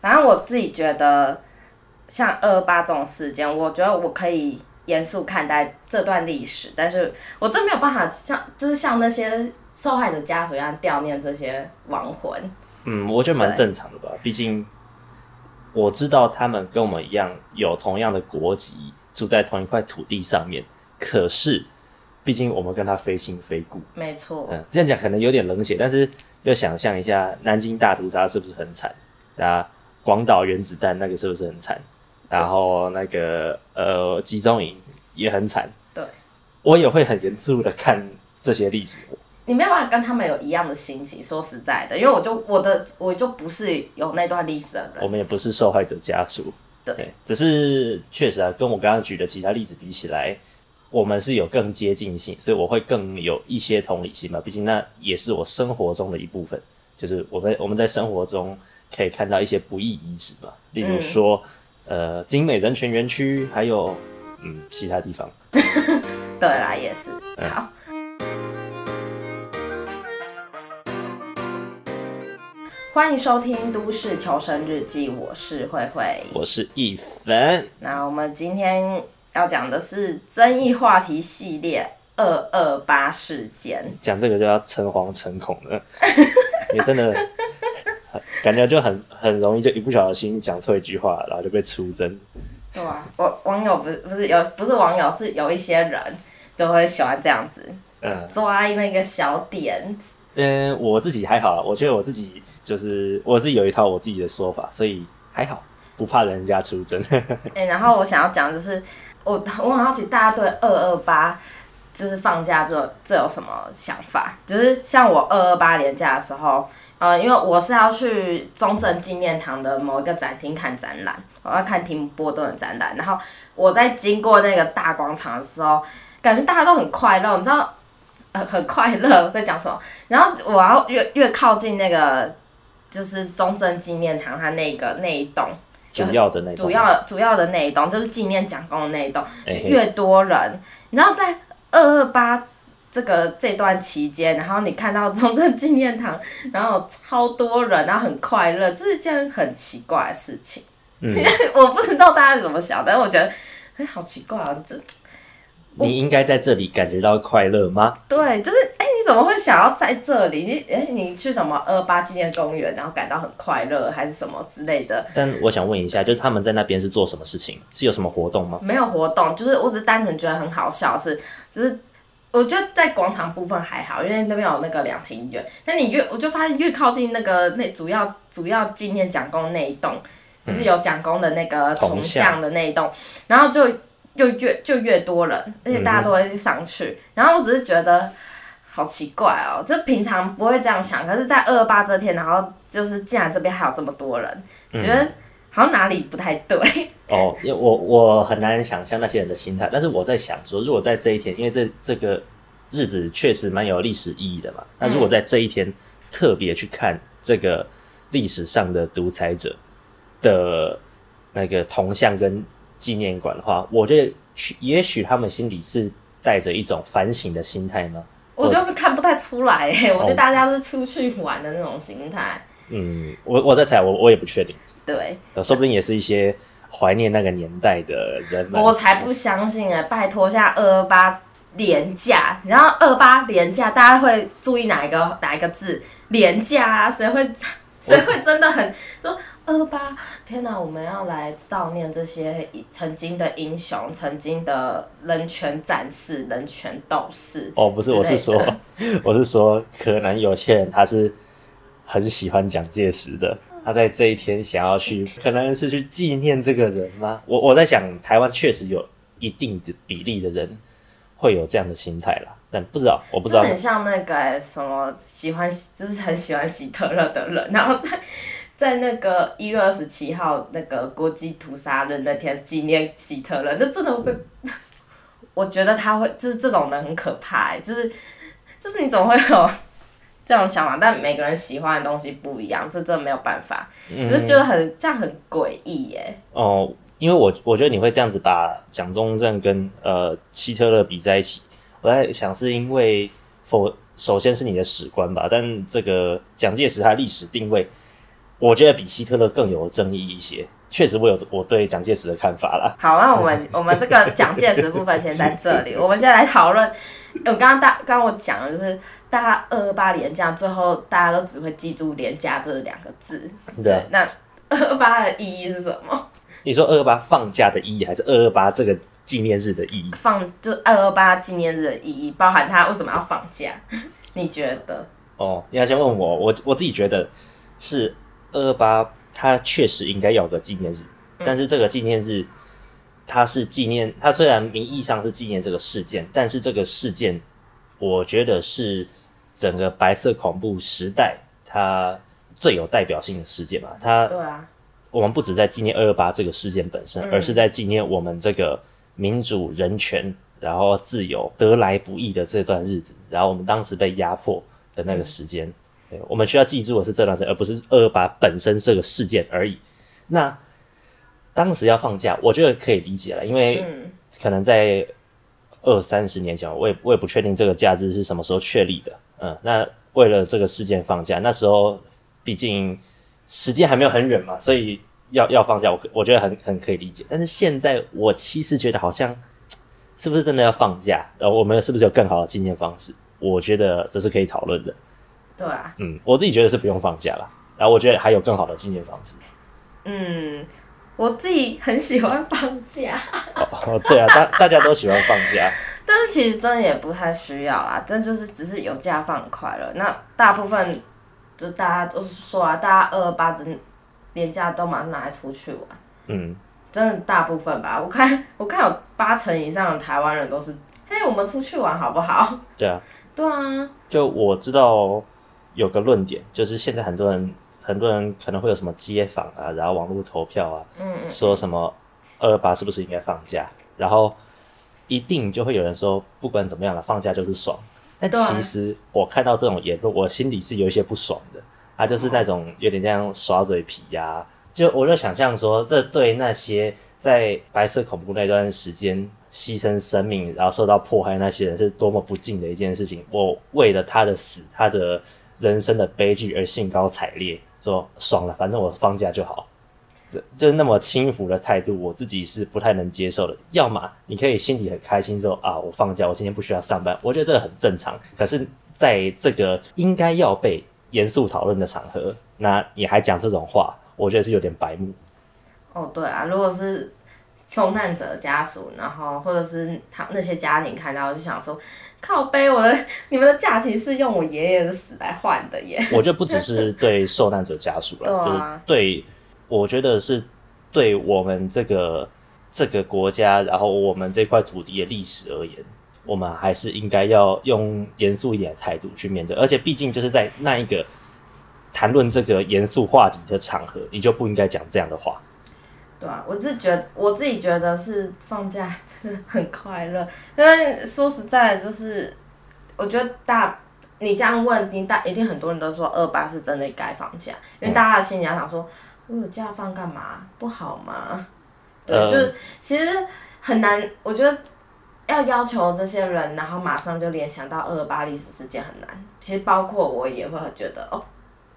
反正我自己觉得，像二二八这种事件，我觉得我可以严肃看待这段历史，但是我真没有办法像，就是像那些受害者家属一样悼念这些亡魂。嗯，我觉得蛮正常的吧，毕竟我知道他们跟我们一样有同样的国籍，住在同一块土地上面，可是毕竟我们跟他非亲非故。没错。嗯，这样讲可能有点冷血，但是要想象一下，南京大屠杀是不是很惨？啊，广岛原子弹那个是不是很惨？然后那个呃集中营也很惨。对，我也会很严肃的看这些历史。你没有办法跟他们有一样的心情，说实在的，因为我就我的我就不是有那段历史的人，我们也不是受害者家属。对，对，只是确实啊，跟我刚刚举的其他例子比起来，我们是有更接近性，所以我会更有一些同理心嘛。毕竟那也是我生活中的一部分，就是我们我们在生活中。可以看到一些不易遗址嘛，例如说，嗯、呃，精美人权园区，还有嗯其他地方。对啦，也是。好，嗯、欢迎收听《都市求生日记》，我是慧慧，我是一凡。那我们今天要讲的是争议话题系列二二八事件。讲这个就要诚惶诚恐的，也真的。感觉就很很容易，就一不小心讲错一句话，然后就被出征。对啊，网网友不是不是有不是网友，是有一些人都会喜欢这样子，嗯，抓那个小点。嗯，我自己还好，我觉得我自己就是我自己有一套我自己的说法，所以还好，不怕人家出征。哎、欸，然后我想要讲就是，我我很好奇大家对二二八就是放假这这有什么想法？就是像我二二八年假的时候。呃，因为我是要去中正纪念堂的某一个展厅看展览，我要看提姆波顿的展览。然后我在经过那个大广场的时候，感觉大家都很快乐，你知道，呃，很快乐在讲什么。然后我要越越靠近那个，就是中正纪念堂它那个那一栋，主要的那主要主要的那一栋，就是纪念蒋公的那一栋，就越多人，欸、你知道在二二八。这个这段期间，然后你看到中正纪念堂，然后超多人，然后很快乐，这是件很奇怪的事情。嗯、我不知道大家怎么想，但是我觉得，哎，好奇怪啊！这你应该在这里感觉到快乐吗？对，就是哎，你怎么会想要在这里？你哎，你去什么二二八纪念公园，然后感到很快乐，还是什么之类的？但我想问一下，就是他们在那边是做什么事情？是有什么活动吗？没有活动，就是我只是单纯觉得很好笑，是就是。我觉得在广场部分还好，因为那边有那个两厅院。但你越，我就发现越靠近那个那主要主要纪念蒋公那一栋，就是有蒋公的那个铜像的那一栋，嗯、然后就就越就越多人，而且大家都会上去。嗯、然后我只是觉得好奇怪哦，就平常不会这样想，可是，在二二八这天，然后就是竟然这边还有这么多人，嗯、觉得好像哪里不太对。哦，因为我我很难想象那些人的心态，但是我在想说，如果在这一天，因为这这个日子确实蛮有历史意义的嘛，那如果在这一天特别去看这个历史上的独裁者的那个铜像跟纪念馆的话，我觉得也许他们心里是带着一种反省的心态吗？我觉得看不太出来，欸，我觉得大家是出去玩的那种心态。嗯，我我在猜，我我也不确定。对，说不定也是一些。怀念那个年代的人们，我才不相信哎！拜托，现在二二八廉价，然后二八廉价，大家会注意哪一个哪一个字？廉价啊？谁会谁会真的很说二八？天哪！我们要来悼念这些曾经的英雄，曾经的人权战士、人权斗士。哦，不是，我是说，我是说，可能有些人他是很喜欢蒋介石的。他在这一天想要去，可能是去纪念这个人吗？我我在想，台湾确实有一定的比例的人会有这样的心态啦，但不知道，我不知道。很像那个、欸、什么喜欢，就是很喜欢希特勒的人，然后在 在那个一月二十七号那个国际屠杀日那天纪念希特勒，那真的会被，嗯、我觉得他会，就是这种人很可怕、欸，就是就是你总会有。这种想法，但每个人喜欢的东西不一样，这真的没有办法。嗯、可是觉得很这样很诡异耶。哦，因为我我觉得你会这样子把蒋中正跟呃希特勒比在一起，我在想是因为否首先是你的史观吧，但这个蒋介石他历史定位我觉得比希特勒更有争议一些。确实，我有我对蒋介石的看法啦。好，那我们 我们这个蒋介石部分先在这里，我们先来讨论。我刚刚大刚刚我讲的就是，大家二二八连假，最后大家都只会记住连假这两个字。对，啊、对，那二二八的意义是什么？你说二二八放假的意义，还是二二八这个纪念日的意义？放就二二八纪念日的意义，包含他为什么要放假？你觉得？哦，你要先问我，我我自己觉得是二二八。它确实应该有个纪念日，但是这个纪念日，它是纪念它虽然名义上是纪念这个事件，但是这个事件，我觉得是整个白色恐怖时代它最有代表性的事件嘛。它对啊，我们不止在纪念二二八这个事件本身，而是在纪念我们这个民主、人权，然后自由得来不易的这段日子，然后我们当时被压迫的那个时间。对，我们需要记住的是这段时间，而不是二二八本身这个事件而已。那当时要放假，我觉得可以理解了，因为可能在二三十年前，我也我也不确定这个假日是什么时候确立的。嗯，那为了这个事件放假，那时候毕竟时间还没有很远嘛，所以要要放假，我我觉得很很可以理解。但是现在我其实觉得好像是不是真的要放假？然后我们是不是有更好的纪念方式？我觉得这是可以讨论的。对啊，嗯，我自己觉得是不用放假了，然后我觉得还有更好的纪念方式。嗯，我自己很喜欢放假。哦，对啊，大大家都喜欢放假，但是其实真的也不太需要啦，但就是只是有假放快乐。那大部分就大家都是说啊，大家二二八连假都马上拿来出去玩。嗯，真的大部分吧，我看我看有八成以上的台湾人都是，嘿，我们出去玩好不好？对啊，对啊，就我知道。有个论点，就是现在很多人，很多人可能会有什么街访啊，然后网络投票啊，嗯，说什么二二八是不是应该放假？然后一定就会有人说，不管怎么样了，放假就是爽。但其实我看到这种言论，我心里是有一些不爽的。他就是那种有点像耍嘴皮呀、啊，就我就想象说，这对那些在白色恐怖那段时间牺牲生命，然后受到迫害那些人，是多么不敬的一件事情。我为了他的死，他的。人生的悲剧而兴高采烈，说爽了，反正我放假就好，这就是那么轻浮的态度，我自己是不太能接受的。要么你可以心里很开心说啊，我放假，我今天不需要上班，我觉得这个很正常。可是在这个应该要被严肃讨论的场合，那你还讲这种话，我觉得是有点白目。哦，对啊，如果是受难者家属，然后或者是他那些家庭看到，就想说。靠背，我的你们的假期是用我爷爷的死来换的耶！我觉得不只是对受难者家属了，对啊、就是对，我觉得是对我们这个这个国家，然后我们这块土地的历史而言，我们还是应该要用严肃一点的态度去面对。而且毕竟就是在那一个谈论这个严肃话题的场合，你就不应该讲这样的话。对啊，我自觉我自己觉得是放假 真的很快乐，因为说实在就是，我觉得大你这样问，你大一定很多人都说二八是真的该放假，因为大家的心里要想说，我有假放干嘛？不好吗？对，嗯、就是其实很难，我觉得要要求这些人，然后马上就联想到二八历史事件很难。其实包括我也会觉得，哦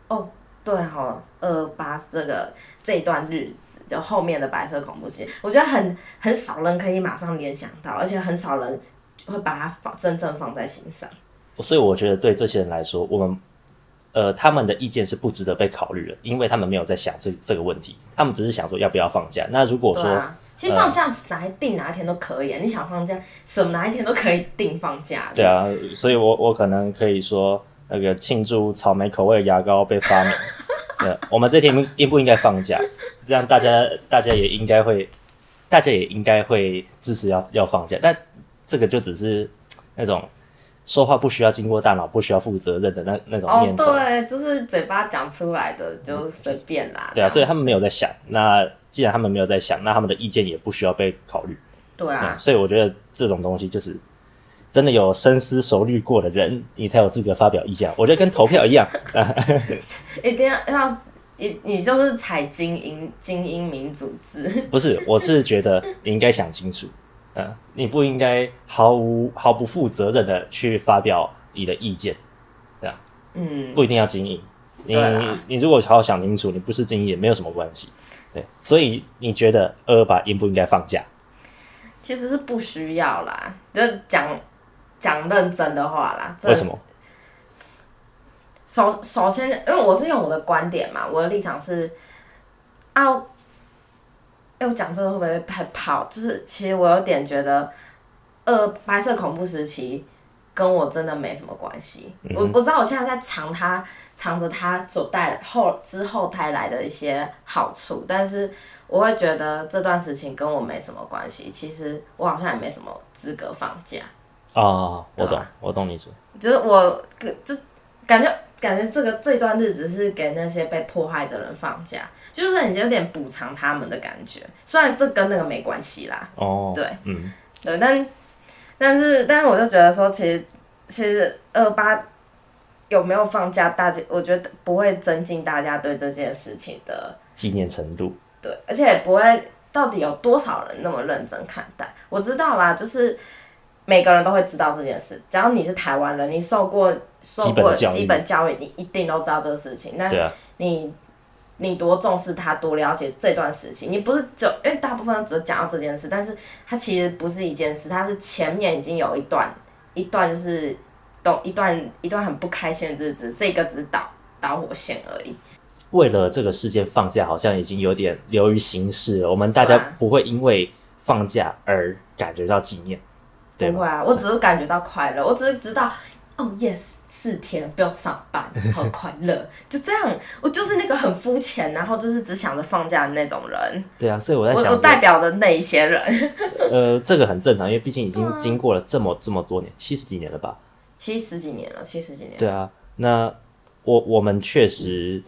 哦。对哈，二八这个这段日子，就后面的白色恐怖期，我觉得很很少人可以马上联想到，而且很少人会把它放真正放在心上。所以我觉得对这些人来说，我们呃他们的意见是不值得被考虑的，因为他们没有在想这这个问题，他们只是想说要不要放假。那如果说，啊、其实放假哪一定哪一天都可以，啊，你想放假什么哪一天都可以定放假。对啊，所以我我可能可以说。那个庆祝草莓口味的牙膏被发明，对，我们这天应不应该放假？让大家大家也应该会，大家也应该会支持要要放假。但这个就只是那种说话不需要经过大脑、不需要负责任的那那种念头。哦，对，就是嘴巴讲出来的就随便啦。对啊，所以他们没有在想。那既然他们没有在想，那他们的意见也不需要被考虑。对啊，所以我觉得这种东西就是。真的有深思熟虑过的人，你才有资格发表意见。我觉得跟投票一样，一定要要你你就是采精英精英民主制。不是，我是觉得你应该想清楚，嗯，你不应该毫无毫不负责任的去发表你的意见，这样，嗯，不一定要精英，你你如果好好想清楚，你不是精英也没有什么关系。对，所以你觉得二二八应不应该放假？其实是不需要啦，就讲讲认真的话啦。为什么？首首先，因为我是用我的观点嘛，我的立场是啊，哎，我讲这个会不会太跑？就是其实我有点觉得，呃，白色恐怖时期跟我真的没什么关系。嗯、我我知道我现在在藏它，藏着它所带后之后带来的一些好处，但是我会觉得这段事情跟我没什么关系。其实我好像也没什么资格放假。啊，我懂，我懂你说，就是我就感觉。感觉这个这段日子是给那些被迫害的人放假，就是有点补偿他们的感觉。虽然这跟那个没关系啦。哦。对。嗯。对，但但是但是我就觉得说，其实其实二八有没有放假，大家我觉得不会增进大家对这件事情的纪念程度。对，而且也不会到底有多少人那么认真看待。我知道啦，就是。每个人都会知道这件事，只要你是台湾人，你受过受过基本教育，你一定都知道这个事情。那你、啊、你多重视他，多了解这段事情，你不是就因为大部分只讲到这件事，但是它其实不是一件事，它是前面已经有一段一段就是都一段一段很不开心的日子，这个只是导导火线而已。为了这个事件放假，好像已经有点流于形式了。我们大家不会因为放假而感觉到纪念。不会啊，我只是感觉到快乐，我只是知道，哦，yes，四天不用上班，好快乐，就这样。我就是那个很肤浅，然后就是只想着放假的那种人。对啊，所以我在想，我代表着那一些人。呃，这个很正常，因为毕竟已经经过了这么这么多年，七十几年了吧？七十几年了，七十几年了。对啊，那我我们确实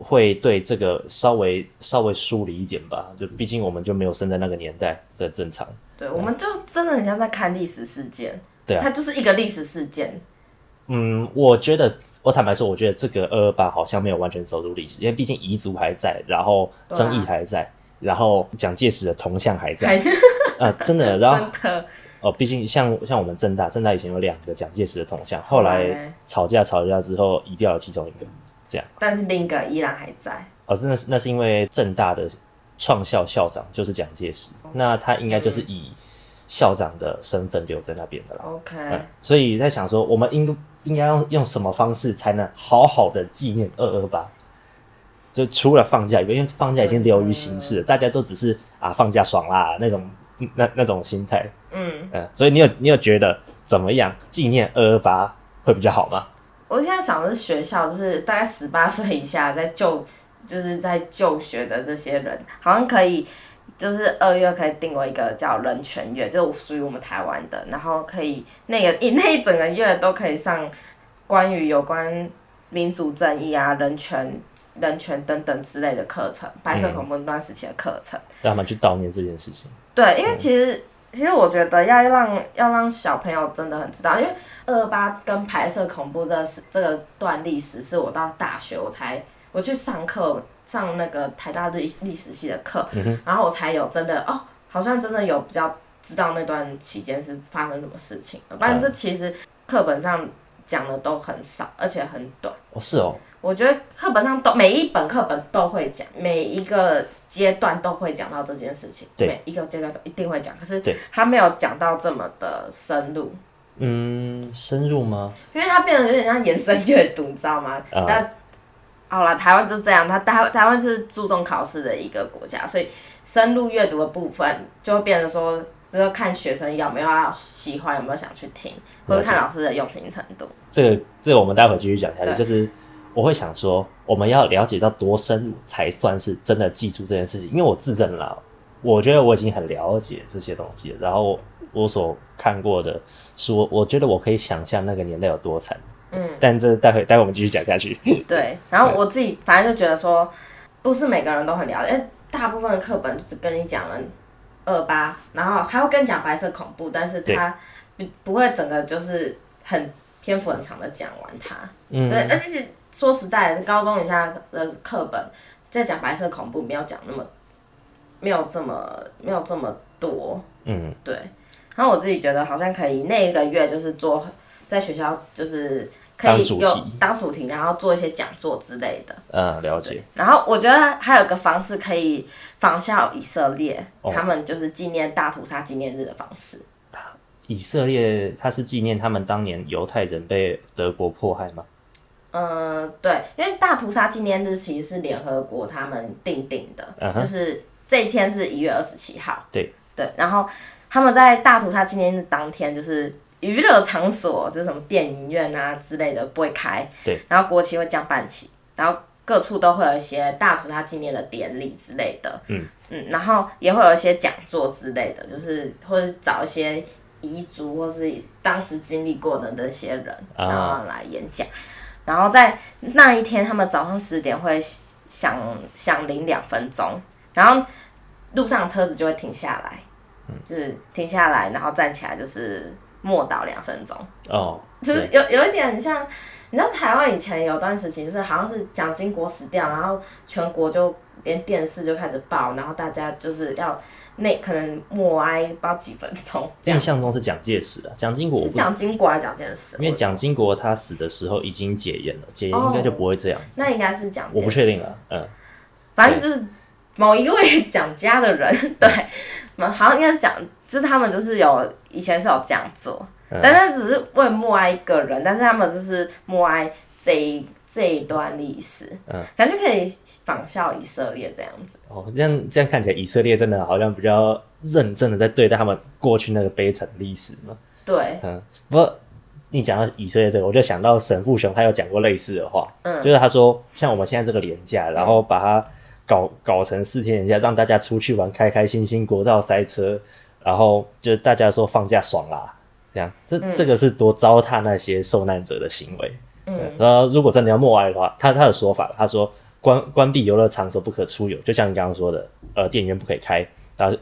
会对这个稍微稍微疏离一点吧，就毕竟我们就没有生在那个年代，这正常。对，我们就真的很像在看历史事件，对啊，它就是一个历史事件。嗯，我觉得，我坦白说，我觉得这个二二八好像没有完全走入历史，因为毕竟彝族还在，然后争议还在，啊、然后蒋介石的铜像还在，啊，真的，然后哦，毕竟像像我们政大，政大以前有两个蒋介石的铜像，后来吵架吵架之后移掉了其中一个，这样，但是另一个依然还在。哦，那是，那是因为正大的。创校校长就是蒋介石，那他应该就是以校长的身份留在那边的啦。OK，嗯，所以在想说，我们应应该用用什么方式才能好好的纪念二二八？就除了放假以外，因为放假已经流于形式了，大家都只是啊放假爽啦那种那那种心态。嗯嗯，所以你有你有觉得怎么样纪念二二八会比较好吗？我现在想的是学校，就是大概十八岁以下在就。就是在就学的这些人，好像可以，就是二月可以定为一个叫人权月，就属于我们台湾的，然后可以那个一那一整个月都可以上关于有关民主正义啊、人权、人权等等之类的课程，白色恐怖那段时期的课程，让他们去悼念这件事情。对，因为其实、嗯、其实我觉得要让要让小朋友真的很知道，因为二二八跟白色恐怖这是这个段历史，是我到大学我才。我去上课，上那个台大的历史系的课，嗯，然后我才有真的哦，好像真的有比较知道那段期间是发生什么事情。不然这其实课本上讲的都很少，而且很短。哦，是哦。我觉得课本上都每一本课本都会讲，每一个阶段都会讲到这件事情。每一个阶段都一定会讲，可是他没有讲到这么的深入。嗯，深入吗？因为它变得有点像延伸阅读，你知道吗？嗯、但好了，台湾就这样，他台台湾是注重考试的一个国家，所以深入阅读的部分就会变成说，只有看学生有没有要喜欢，有没有想去听，或者看老师的用心程度。这个这个我们待会继续讲下去。就是我会想说，我们要了解到多深入才算是真的记住这件事情，因为我自认了，我觉得我已经很了解这些东西，然后我所看过的书，我觉得我可以想象那个年代有多惨。嗯，但这待会待会我们继续讲下去。对，然后我自己反正就觉得说，不是每个人都很了解，大部分的课本就是跟你讲了二八，然后还会跟你讲白色恐怖，但是他不不会整个就是很篇幅很长的讲完它。嗯，对，而且说实在，高中以下的课本在讲白色恐怖，没有讲那么没有这么没有这么多。嗯，对。然后我自己觉得好像可以那一个月就是做。在学校就是可以有当主题，然后做一些讲座之类的。嗯，了解。然后我觉得还有一个方式可以仿效以色列，哦、他们就是纪念大屠杀纪念日的方式。以色列他是纪念他们当年犹太人被德国迫害吗？嗯，对，因为大屠杀纪念日其实是联合国他们定定的，嗯、就是这一天是一月二十七号。对对，然后他们在大屠杀纪念日当天，就是娱乐场所，就是什么电影院啊之类的不会开。对，然后国旗会降半旗，然后各处都会有一些大屠杀纪念的典礼之类的。嗯嗯，然后也会有一些讲座之类的，就是或者是找一些遗族或是当时经历过的那些人，然后来演讲。啊然后在那一天，他们早上十点会响响铃两分钟，然后路上车子就会停下来，嗯、就是停下来，然后站起来就是默祷两分钟。哦，就是有有一点像，你知道台湾以前有段时期，就是好像是蒋经国死掉，然后全国就连电视就开始报，然后大家就是要。那可能默哀不知道几分钟，印象中是蒋介石啊，蒋经国是。蒋经国还是蒋介石？因为蒋经国他死的时候已经解严了，解严应该就不会这样子。那应该是蒋。我不确定了，嗯。反正就是某一位蒋家的人，对，好像应该是蒋，就是他们就是有以前是有这样做，但是只是为默哀一个人，但是他们就是默哀这一。这一段历史，嗯，感觉可以仿效以色列这样子。哦，这样这样看起来，以色列真的好像比较认真的在对待他们过去那个悲惨历史嘛。对，嗯，不过你讲到以色列这个，我就想到沈富雄，他有讲过类似的话，嗯，就是他说，像我们现在这个连假，然后把它搞搞成四天连假，让大家出去玩，开开心心，国道塞车，然后就是大家说放假爽啦，这样，这、嗯、这个是多糟蹋那些受难者的行为。嗯，然后如果真的要默哀的话，他他的说法，他说关关闭游乐场所不可出游，就像你刚刚说的，呃，电影院不可以开，然后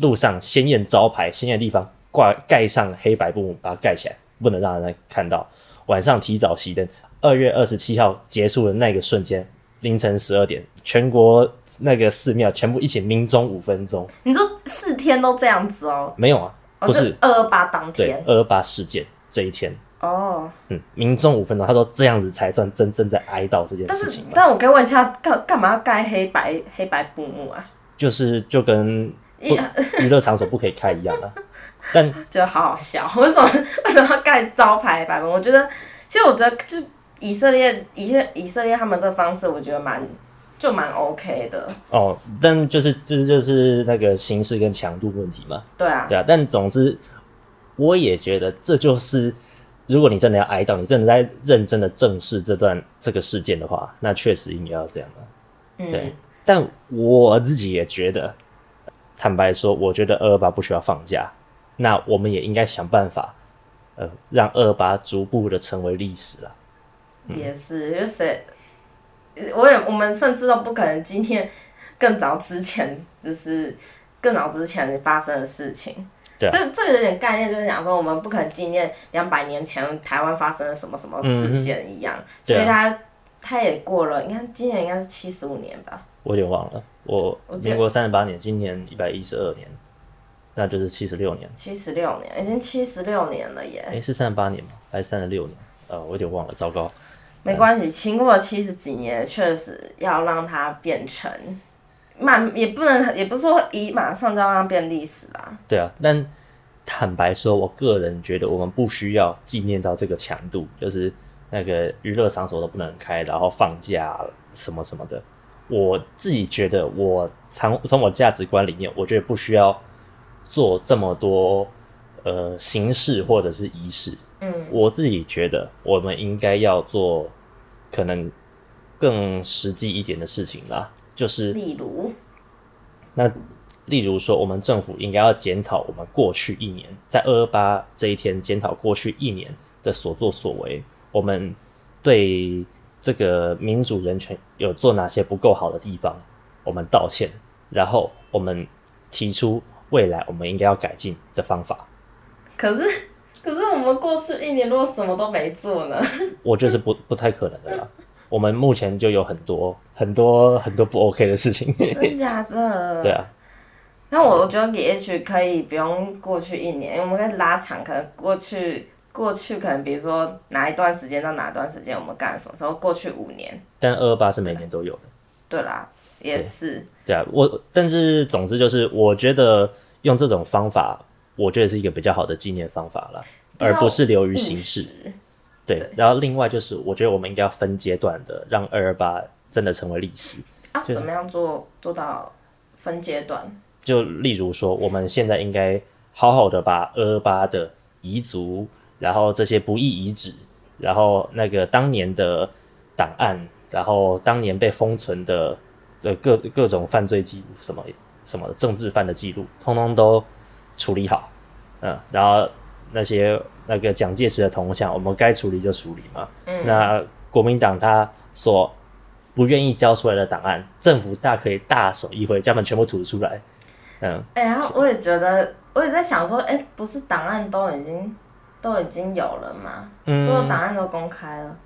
路上鲜艳招牌、鲜艳地方挂盖上黑白布把它盖起来，不能让人看到。晚上提早熄灯。二月二十七号结束的那个瞬间，凌晨十二点，全国那个寺庙全部一起鸣钟五分钟。你说四天都这样子哦？没有啊，不是二二八当天，二二八事件这一天。哦，嗯，民众五分钟，他说这样子才算真正在哀悼这件事情。但我可以问一下，干干嘛要盖黑白黑白布幕啊？就是就跟 娱乐场所不可以开一样啊。但觉得好好笑，为什么为什么要盖招牌白布？我觉得，其实我觉得，就以色列以色以色列他们这个方式，我觉得蛮就蛮 OK 的。哦，但就是这就是那个形式跟强度问题嘛。对啊，对啊。但总之，我也觉得这就是。如果你真的要哀悼，你真的在认真的正视这段这个事件的话，那确实应该要这样的。嗯，对。但我自己也觉得，坦白说，我觉得二二八不需要放假。那我们也应该想办法，呃，让二二八逐步的成为历史了。嗯、也是，因为谁，我也我们甚至都不可能今天更早之前，就是更早之前发生的事情。对啊、这这有点概念，就是讲说我们不可能纪念两百年前台湾发生了什么什么事件一样，嗯、所以他他也过了，你看今年应该是七十五年吧？我有点忘了，我民国三十八年，今年一百一十二年，那就是七十六年。七十六年，已经七十六年了耶！哎，是三十八年吗？还是三十六年？呃，我有点忘了，糟糕。没关系，经过了七十几年，确实要让它变成。慢也不能，也不是说一马上就要让它变历史吧。对啊，但坦白说，我个人觉得我们不需要纪念到这个强度，就是那个娱乐场所都不能开，然后放假什么什么的。我自己觉得，我从从我价值观里面，我觉得不需要做这么多呃形式或者是仪式。嗯，我自己觉得，我们应该要做可能更实际一点的事情啦。就是，例如，那例如说，我们政府应该要检讨我们过去一年，在二二八这一天检讨过去一年的所作所为，我们对这个民主人权有做哪些不够好的地方，我们道歉，然后我们提出未来我们应该要改进的方法。可是，可是我们过去一年如果什么都没做呢？我觉得是不不太可能的啦。我们目前就有很多很多很多不 OK 的事情，真假的？对啊。那我我觉得也许可以不用过去一年，我们可以拉长，可能过去过去可能比如说哪一段时间到哪一段时间我们干什么时候？过去五年。但二二八是每年都有的。对啦，也是。对，啊，我但是总之就是，我觉得用这种方法，我觉得是一个比较好的纪念方法了，而不是流于形式。对，对，然后另外就是，我觉得我们应该要分阶段的让二二八真的成为历史。啊，怎么样做做到分阶段？就例如说，我们现在应该好好的把二二八的遗族。然后这些不义遗址，然后那个当年的档案，然后当年被封存的的各各种犯罪记录，什么什么政治犯的记录，通通都处理好，嗯，然后那些那个蒋介石的铜像，我们该处理就处理嘛。嗯，那国民党他所不愿意交出来的档案，政府大可以大手一挥，将他们全部吐出来。嗯，哎、欸，然后我也觉得，我也在想说，哎，不是档案都已经。都已经有了吗？所有档案都公开了。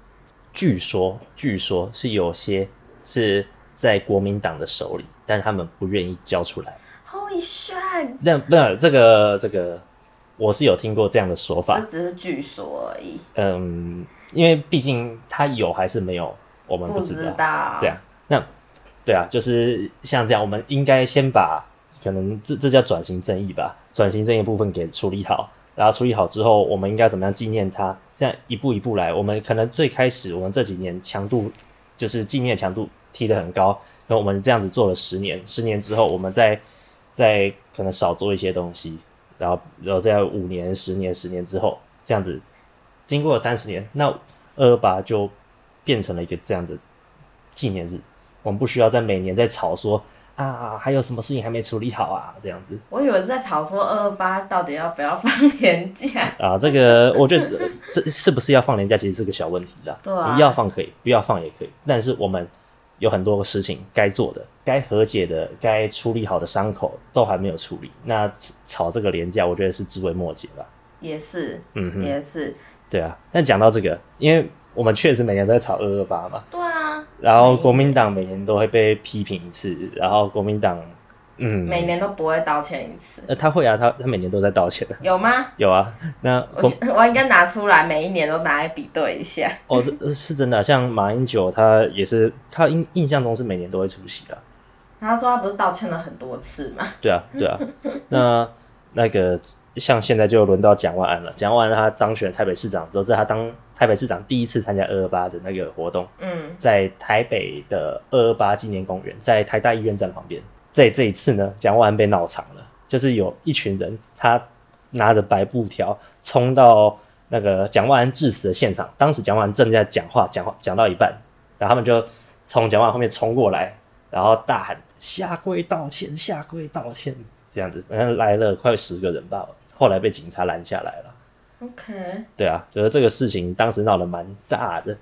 据说，据说是有些是在国民党的手里，但是他们不愿意交出来。Holy shit！那那这个这个，我是有听过这样的说法。这只是据说而已。嗯，因为毕竟他有还是没有，我们不知道。知道。这样，那对啊，就是像这样，我们应该先把可能这这叫转型正义吧，转型正义部分给处理好。然后处理好之后，我们应该怎么样纪念他？这样一步一步来。我们可能最开始，我们这几年强度就是纪念强度提得很高。那我们这样子做了十年，十年之后，我们再再可能少做一些东西。然后，然后在五年、十年、十年之后，这样子经过了三十年，那二二八就变成了一个这样的纪念日。我们不需要在每年在吵说。啊，还有什么事情还没处理好啊？这样子，我以为是在吵说二二八到底要不要放年假 啊？这个我觉得这是不是要放年假，其实是个小问题啦。对啊，你要放可以，不要放也可以。但是我们有很多事情该做的、该和解的、该处理好的伤口都还没有处理，那吵这个廉价，我觉得是枝微末节吧。也是，嗯哼，也是。对啊，但讲到这个，因为我们确实每年都在吵二二八嘛。对啊。然后国民党每年都会被批评一次，然后国民党，嗯，每年都不会道歉一次。呃，他会啊，他他每年都在道歉。有吗？有啊。那我 我应该拿出来，每一年都拿来比对一下。哦，是是真的啊，像马英九他也是，他印印象中是每年都会出席的。他说他不是道歉了很多次吗？对啊，对啊。那那个像现在就轮到蒋万安了，蒋万安他当选台北市长之后，这是他当。台北市长第一次参加二二八的那个活动，嗯，在台北的二二八纪念公园，在台大医院站旁边。在这一次呢，蒋万安被闹场了，就是有一群人，他拿着白布条冲到那个蒋万安致死的现场。当时蒋万安正在讲话，讲话讲到一半，然后他们就从蒋万安后面冲过来，然后大喊下跪道歉，下跪道歉，这样子，然后来了快十个人吧，后来被警察拦下来了。OK，对啊，觉得这个事情当时闹得蛮大的。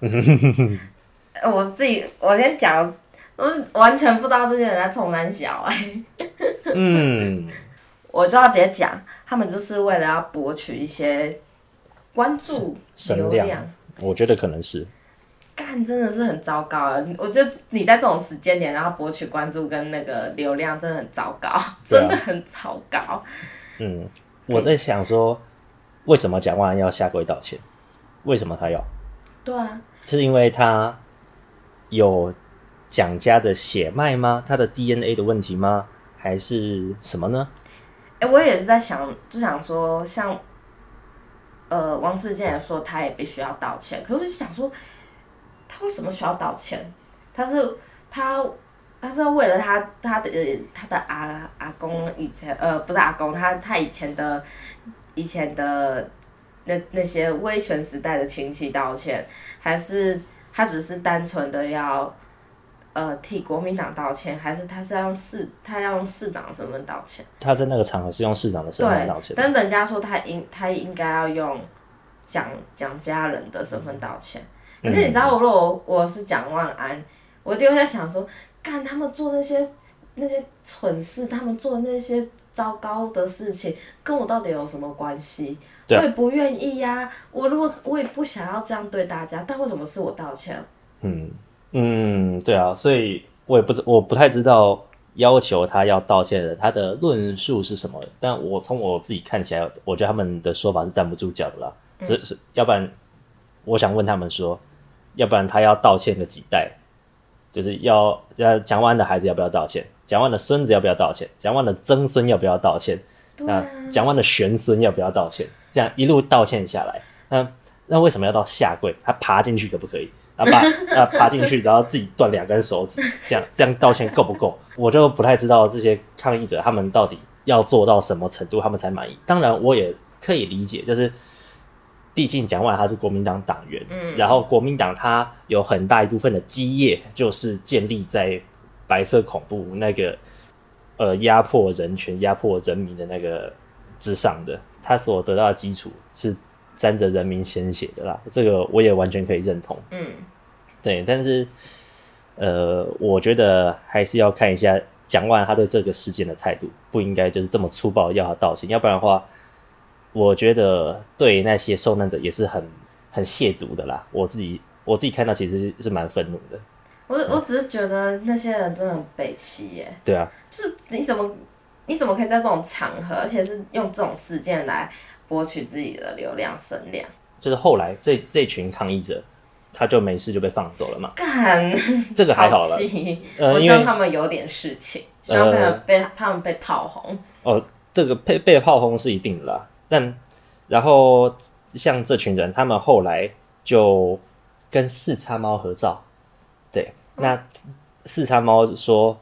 我自己，我先讲，我是完全不知道这些人在冲三小哎。嗯，我就要直接讲，他们就是为了要博取一些关注流量。量我觉得可能是。干真的是很糟糕啊！我觉得你在这种时间点，然后博取关注跟那个流量，真的很糟糕，啊、真的很糟糕。嗯，我在想说。为什么蒋万安要下跪道歉？为什么他要？对啊，是因为他有蒋家的血脉吗？他的 DNA 的问题吗？还是什么呢？哎、我也是在想，就想说，像呃，王世坚也说他也必须要道歉，可是我就想说，他为什么需要道歉？他是他他是为了他他的他的阿阿公以前呃不是阿公，他他以前的。以前的那那些威权时代的亲戚道歉，还是他只是单纯的要呃替国民党道歉，还是他是要用市他要用市长的身份道歉？他在那个场合是用市长的身份道歉。但人家说他应他应该要用蒋蒋家人的身份道歉。可是你知道，我如果我是蒋万安，我就会在想说，干他们做那些那些蠢事，他们做那些。糟糕的事情跟我到底有什么关系？我也不愿意呀、啊。我如果我也不想要这样对大家，但为什么是我道歉？嗯嗯，对啊，所以我也不知我不太知道要求他要道歉的他的论述是什么。但我从我自己看起来，我觉得他们的说法是站不住脚的啦。这是要不然，我想问他们说，要不然他要道歉个几代，就是要要蒋万的孩子要不要道歉？蒋万的孙子要不要道歉？蒋万的曾孙要不要道歉？那蒋万的玄孙要不要道歉？这样一路道歉下来，那那为什么要到下跪？他爬进去可不可以？啊爬啊爬进去，然后自己断两根手指，这样这样道歉够不够？我就不太知道这些抗议者他们到底要做到什么程度，他们才满意。当然，我也可以理解，就是毕竟蒋万他是国民党党员，嗯，然后国民党他有很大一部分的基业就是建立在白色恐怖那个呃压迫人权、压迫人民的那个之上的，他所得到的基础是。沾着人民鲜血的啦，这个我也完全可以认同。嗯，对，但是呃，我觉得还是要看一下蒋万他对这个事件的态度，不应该就是这么粗暴要他道歉，要不然的话，我觉得对那些受难者也是很很亵渎的啦。我自己我自己看到其实是蛮愤怒的。我我只是觉得那些人真的很北七耶。对啊，就是你怎么你怎么可以在这种场合，而且是用这种事件来。博取自己的流量声量，就是后来这这群抗议者，他就没事就被放走了嘛。干，这个还好了。呃，我希望他们有点事情，希望他们被他们被炮轰。哦，这个被被炮轰是一定的啦。但然后像这群人，他们后来就跟四叉猫合照。对，那四叉猫说，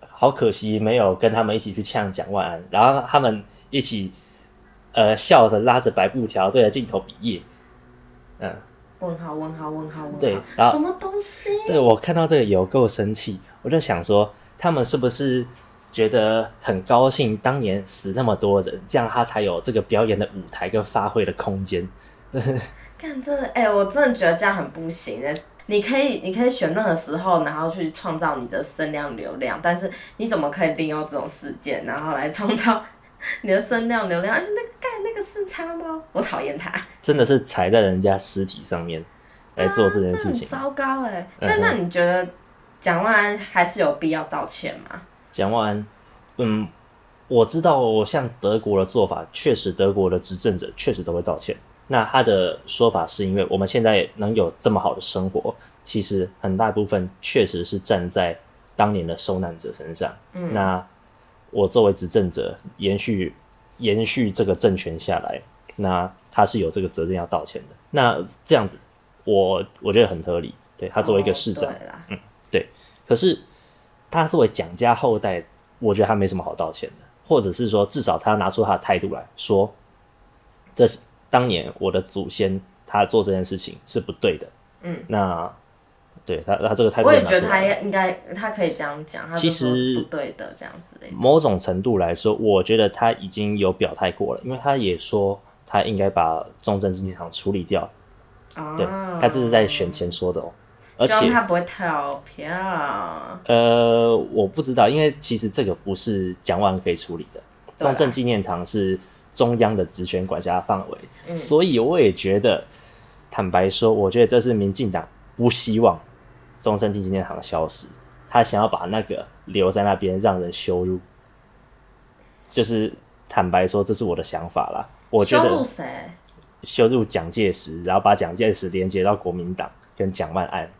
好可惜没有跟他们一起去呛蒋万安，然后他们一起。呃，笑着拉着白布条对着镜头比耶，嗯，问号问号问号问号，对，然后什么东西？对，我看到这个有够生气，我就想说，他们是不是觉得很高兴，当年死那么多人，这样他才有这个表演的舞台跟发挥的空间？看这，哎、欸，我真的觉得这样很不行哎。你可以，你可以选任何时候，然后去创造你的声量流量，但是你怎么可以利用这种事件，然后来创造？你的声量流量，而且那个干那个四叉猫，我讨厌他，真的是踩在人家尸体上面来做这件事情，啊、糟糕哎！那、嗯、那你觉得蒋万安还是有必要道歉吗？蒋万安，嗯，我知道，像德国的做法，确实德国的执政者确实都会道歉。那他的说法是因为我们现在能有这么好的生活，其实很大部分确实是站在当年的受难者身上。嗯，那。我作为执政者，延续延续这个政权下来，那他是有这个责任要道歉的。那这样子，我我觉得很合理。对，他作为一个市长，哦、嗯，对。可是他作为蒋家后代，我觉得他没什么好道歉的，或者是说，至少他拿出他的态度来说，这是当年我的祖先他做这件事情是不对的。嗯，那。对他，他这个态度，我也觉得他应该，他可以这样讲。其实不对的，这样子的。某种程度来说，我觉得他已经有表态过了，因为他也说他应该把中正纪念堂处理掉。哦、对，他这是在选前说的哦。而且他不会跳票。呃，我不知道，因为其实这个不是蒋万可以处理的。中正纪念堂是中央的职权管辖范围，嗯、所以我也觉得，坦白说，我觉得这是民进党不希望。中正纪念堂消失，他想要把那个留在那边，让人羞辱。就是坦白说，这是我的想法啦。我觉得羞辱谁？羞辱蒋介石，然后把蒋介石连接到国民党跟蒋万安。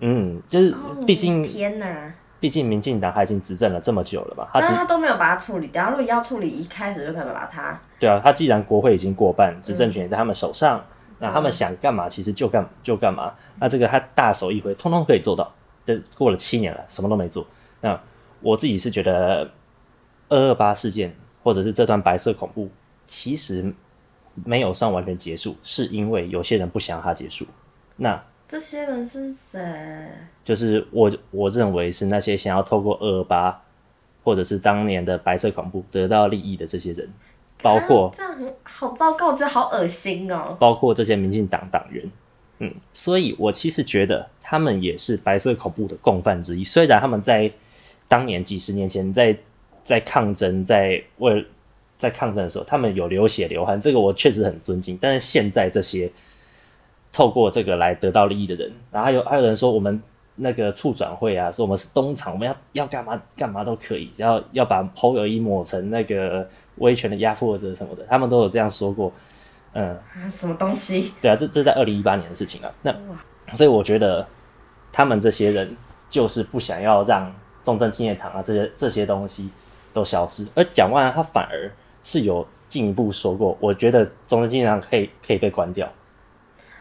嗯，就是毕竟、哦、天哪，毕竟民进党他已经执政了这么久了吧？但他都没有把它处理掉。如果要处理，一开始就可以把它。对啊，他既然国会已经过半，执政权也在他们手上。嗯那他们想干嘛，其实就干就干嘛。那这个他大手一挥，通通可以做到。这过了七年了，什么都没做。那我自己是觉得，二二八事件或者是这段白色恐怖，其实没有算完全结束，是因为有些人不想让它结束。那这些人是谁？就是我我认为是那些想要透过二二八，或者是当年的白色恐怖得到利益的这些人。包括、啊、这样很好糟糕，我觉得好恶心哦。包括这些民进党党员，嗯，所以我其实觉得他们也是白色恐怖的共犯之一。虽然他们在当年几十年前在在抗争，在为在抗争的时候，他们有流血流汗，这个我确实很尊敬。但是现在这些透过这个来得到利益的人，然后还有还有人说我们。那个促转会啊，说我们是东厂，我们要要干嘛干嘛都可以，只要要把侯友谊抹成那个威权的压迫者什么的，他们都有这样说过。嗯，什么东西？对啊，这这在二零一八年的事情啊。那所以我觉得他们这些人就是不想要让重症纪念堂啊这些这些东西都消失，而蒋万安他反而是有进一步说过，我觉得重症纪念堂可以可以被关掉。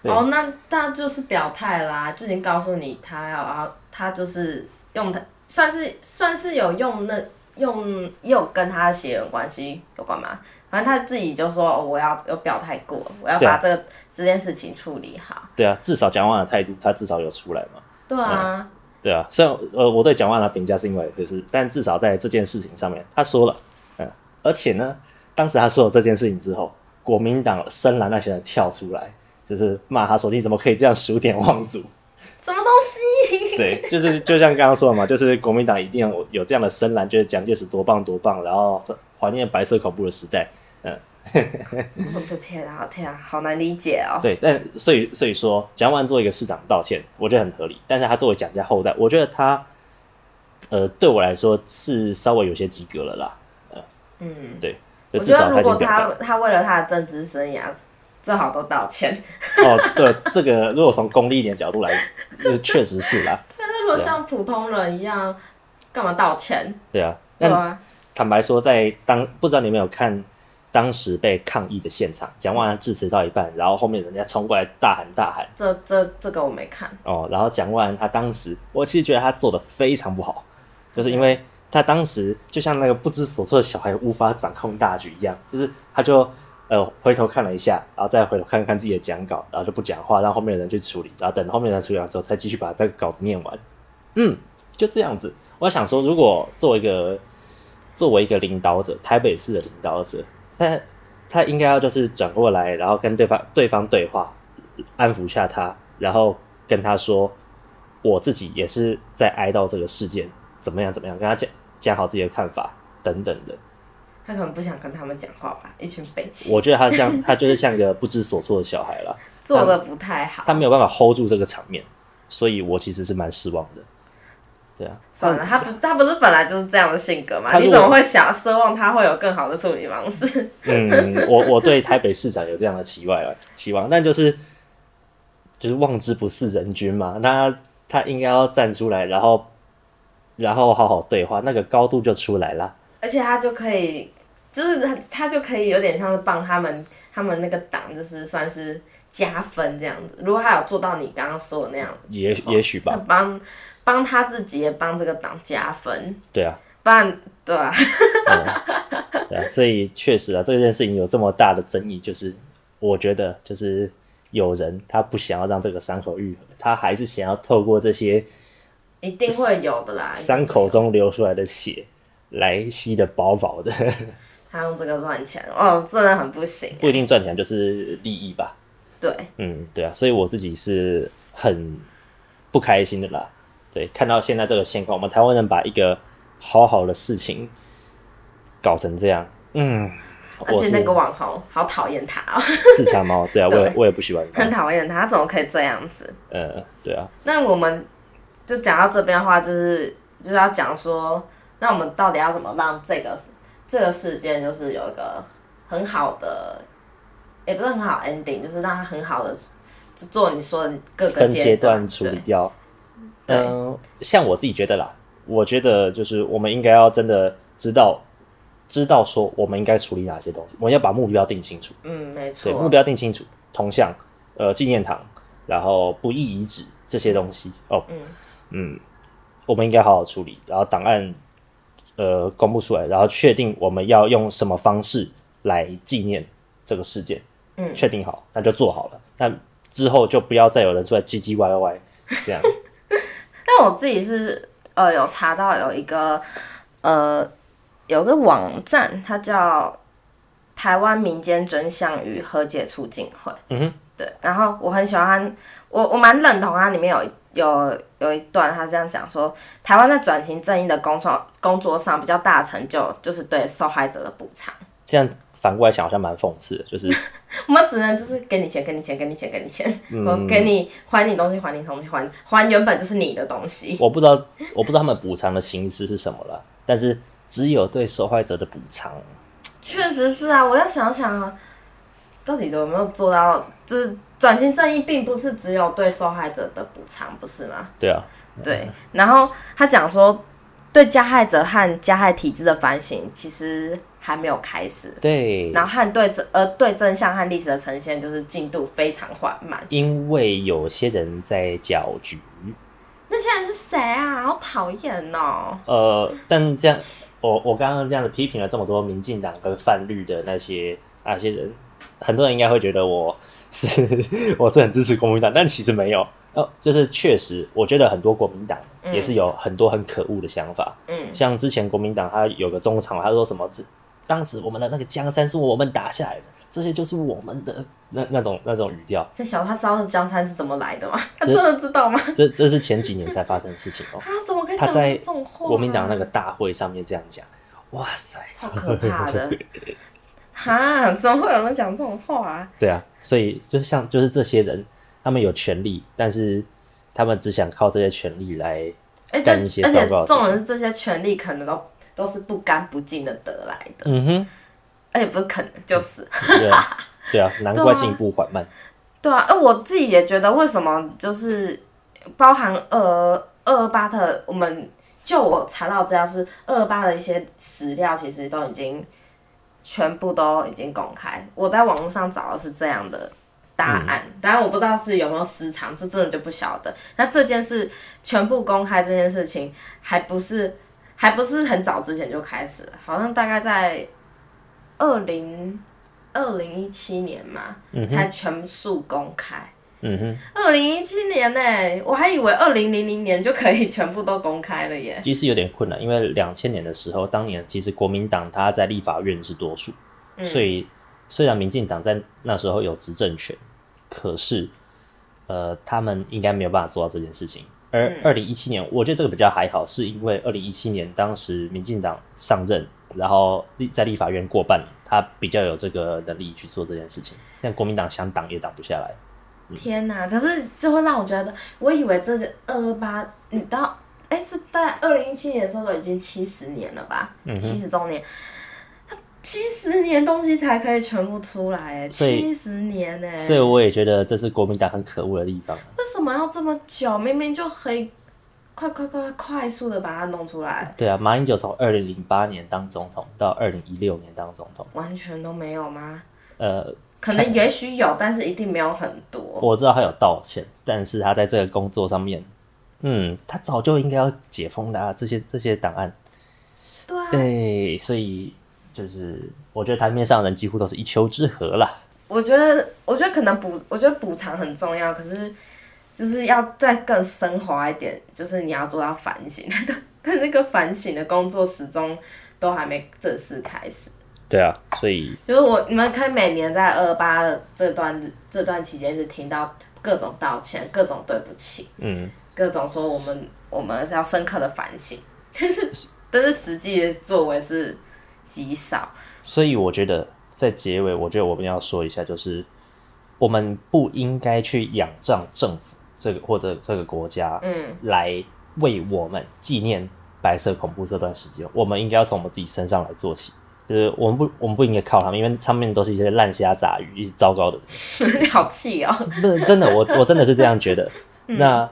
哦，那那就是表态啦，就已经告诉你他要啊，他就是用他算是算是有用那用也有跟他的血缘关系有关吗？反正他自己就说，哦，我要有表态过，我要把这个这件事情处理好。对啊，至少蒋万的态度，他至少有出来嘛。对啊，嗯、对啊，虽然呃我对蒋万的评价是因为就是，但至少在这件事情上面，他说了，嗯，而且呢，当时他说了这件事情之后，国民党深蓝那些人跳出来，就是骂他说，你怎么可以这样数典忘祖？什么东西？对，就是就像刚刚说的嘛，就是国民党一定有有这样的深蓝，觉得蒋介石多棒多棒，然后怀念白色恐怖的时代。嗯，我的天啊，天啊，好难理解哦。对，但所以所以说，蒋万安作为一个市长道歉，我觉得很合理。但是他作为蒋家后代，我觉得他，呃，对我来说是稍微有些及格了啦。呃、嗯，对。我觉得如果他他为了他的政治生涯，最好都道歉。哦，对，这个如果从功利一点角度来，确实是啦。但是如果像普通人一样，干嘛道歉？对啊，对啊。坦白说，在当不知道你有没有看。当时被抗议的现场，蒋万安致辞到一半，然后后面人家冲过来大喊大喊。这这这个我没看哦。然后蒋万安他当时，我其实觉得他做的非常不好，就是因为他当时就像那个不知所措的小孩无法掌控大局一样，就是他就呃回头看了一下，然后再回头看看自己的讲稿，然后就不讲话，让后面的人去处理，然后等后面的人处理完之后，再继续把这个稿子念完。嗯，就这样子。我想说，如果作为一个作为一个领导者，台北市的领导者。他他应该要就是转过来，然后跟对方对方对话，安抚下他，然后跟他说，我自己也是在哀悼这个事件，怎么样怎么样，跟他讲讲好自己的看法等等的。他可能不想跟他们讲话吧，一群北七。我觉得他像 他就是像一个不知所措的小孩了，做的不太好他，他没有办法 hold 住这个场面，所以我其实是蛮失望的。对啊，算了，他不，他不是本来就是这样的性格嘛？你怎么会想奢望他会有更好的处理方式？嗯，我我对台北市长有这样的期望了，期望，但就是就是望之不似人君嘛，他他应该要站出来，然后然后好好对话，那个高度就出来了。而且他就可以，就是他他就可以有点像是帮他们他们那个党，就是算是加分这样子。如果他有做到你刚刚说的那样，也也许吧，帮。帮他自己也帮这个党加分，对啊，不然对啊，嗯、对啊，所以确实啊，这件事情有这么大的争议，就是我觉得就是有人他不想要让这个伤口愈合，他还是想要透过这些，一定会有的啦，伤口中流出来的血来吸的饱饱的，他用这个赚钱哦，真的很不行，不一定赚钱就是利益吧，对，嗯，对啊，所以我自己是很不开心的啦。对，看到现在这个现况，我们台湾人把一个好好的事情搞成这样，嗯，而且那个网红好讨厌他哦，四强猫，对啊，我也我也不喜欢，很讨厌他，他怎么可以这样子？呃，对啊。那我们就讲到这边的话，就是就是要讲说，那我们到底要怎么让这个这个事件就是有一个很好的，也不是很好 ending，就是让它很好的做你说的各个阶段处理掉。嗯、呃，像我自己觉得啦，我觉得就是我们应该要真的知道，知道说我们应该处理哪些东西，我们要把目标定清楚。嗯，没错。对，目标定清楚，铜像、呃，纪念堂，然后不义遗址这些东西哦。嗯嗯，我们应该好好处理，然后档案呃公布出来，然后确定我们要用什么方式来纪念这个事件。嗯，确定好，那就做好了。那之后就不要再有人出来唧唧歪歪这样。但我自己是呃有查到有一个呃有个网站，它叫台湾民间真相与和解促进会。嗯哼，对。然后我很喜欢它，我我蛮认同它里面有有有一段，他这样讲说，台湾在转型正义的工作工作上比较大成就，就是对受害者的补偿。这样。反过来想，好像蛮讽刺的，就是 我们只能就是给你钱，给你钱，给你钱，给你钱，我、嗯、给你还你东西，还你东西，还还原本就是你的东西。我不知道，我不知道他们补偿的形式是什么了，但是只有对受害者的补偿。确实是啊，我要想想啊，到底有没有做到？就是转型正义，并不是只有对受害者的补偿，不是吗？对啊，对。然后他讲说，对加害者和加害体制的反省，其实还没有开始。对。然后和对真呃对真相和历史的呈现，就是进度非常缓慢。因为有些人在搅局。那些人是谁啊？好讨厌哦。呃，但这样，我我刚刚这样子批评了这么多民进党跟泛绿的那些那些人，很多人应该会觉得我是 我是很支持国民党，但其实没有。哦，就是确实，我觉得很多国民党也是有很多很可恶的想法。嗯，像之前国民党他有个中场，他说什么？当时我们的那个江山是我们打下来的。这些就是我们的那那种那种语调。这小子他知道江山是怎么来的吗？他真的知道吗？这这是前几年才发生的事情哦。他怎么可以讲这种话？国民党那个大会上面这样讲，哇塞，超可怕的！哈，怎么会有人讲这种话啊？对啊，所以就像就是这些人，他们有权利，但是他们只想靠这些权利来干一些糟糕的事情。重点是这些权利可能都都是不干不净的得来的。嗯哼。而且不是可能，就是对啊，对啊，难怪进步缓慢。对啊，而我自己也觉得，为什么就是包含二二二八的，我们就我查到资料是二二八的一些史料，其实都已经全部都已经公开。我在网络上找的是这样的答案，嗯、当然我不知道是有没有私藏，这真的就不晓得。那这件事全部公开这件事情，还不是还不是很早之前就开始，好像大概在。二零二零一七年嘛，嗯、才全数公开。嗯哼，二零一七年呢、欸，我还以为二零零零年就可以全部都公开了耶。其实有点困难，因为两千年的时候，当年其实国民党他在立法院是多数，嗯、所以虽然民进党在那时候有执政权，可是呃，他们应该没有办法做到这件事情。而二零一七年，我觉得这个比较还好，是因为二零一七年当时民进党上任。然后立在立法院过半，他比较有这个能力去做这件事情。但国民党想挡也挡不下来。嗯、天哪！可是就会让我觉得，我以为这是二二八，你到哎是在二零一七年的时候都已经七十年了吧？七十周年，七十年东西才可以全部出来哎，七十年哎。所以我也觉得这是国民党很可恶的地方。为什么要这么久？明明就可以。快快快快速的把它弄出来！对啊，马英九从二零零八年当总统到二零一六年当总统，完全都没有吗？呃，可能也许有，但是一定没有很多。我知道他有道歉，但是他在这个工作上面，嗯，他早就应该要解封的啊，这些这些档案。对啊。对，所以就是我觉得台面上的人几乎都是一丘之貉了。我觉得，我觉得可能补，我觉得补偿很重要，可是。就是要再更升华一点，就是你要做到反省，但那个反省的工作始终都还没正式开始。对啊，所以就是我你们可以每年在二八的这段这段期间是听到各种道歉，各种对不起，嗯，各种说我们我们是要深刻的反省，但 是但是实际的作为是极少。所以我觉得在结尾，我觉得我们要说一下，就是我们不应该去仰仗政府。这个或者这个国家，嗯，来为我们纪念白色恐怖这段时间，我们应该要从我们自己身上来做起。就是我们不，我们不应该靠他们，因为上面都是一些烂虾杂鱼，一些糟糕的。你好气哦！不是真的，我我真的是这样觉得。嗯、那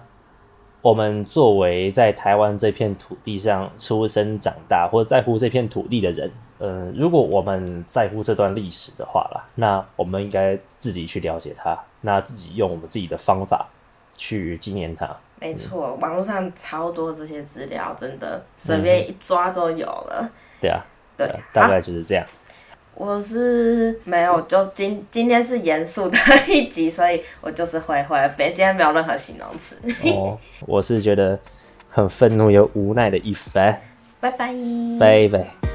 我们作为在台湾这片土地上出生长大，或者在乎这片土地的人，呃，如果我们在乎这段历史的话啦，那我们应该自己去了解它，那自己用我们自己的方法。去纪念它，没错，嗯、网络上超多这些资料，真的随便一抓就有了。嗯、对啊，对，大概就是这样。我是没有，就今今天是严肃的一集，所以我就是会会，别今天没有任何形容词。哦，我是觉得很愤怒又无奈的一番。拜拜，拜拜。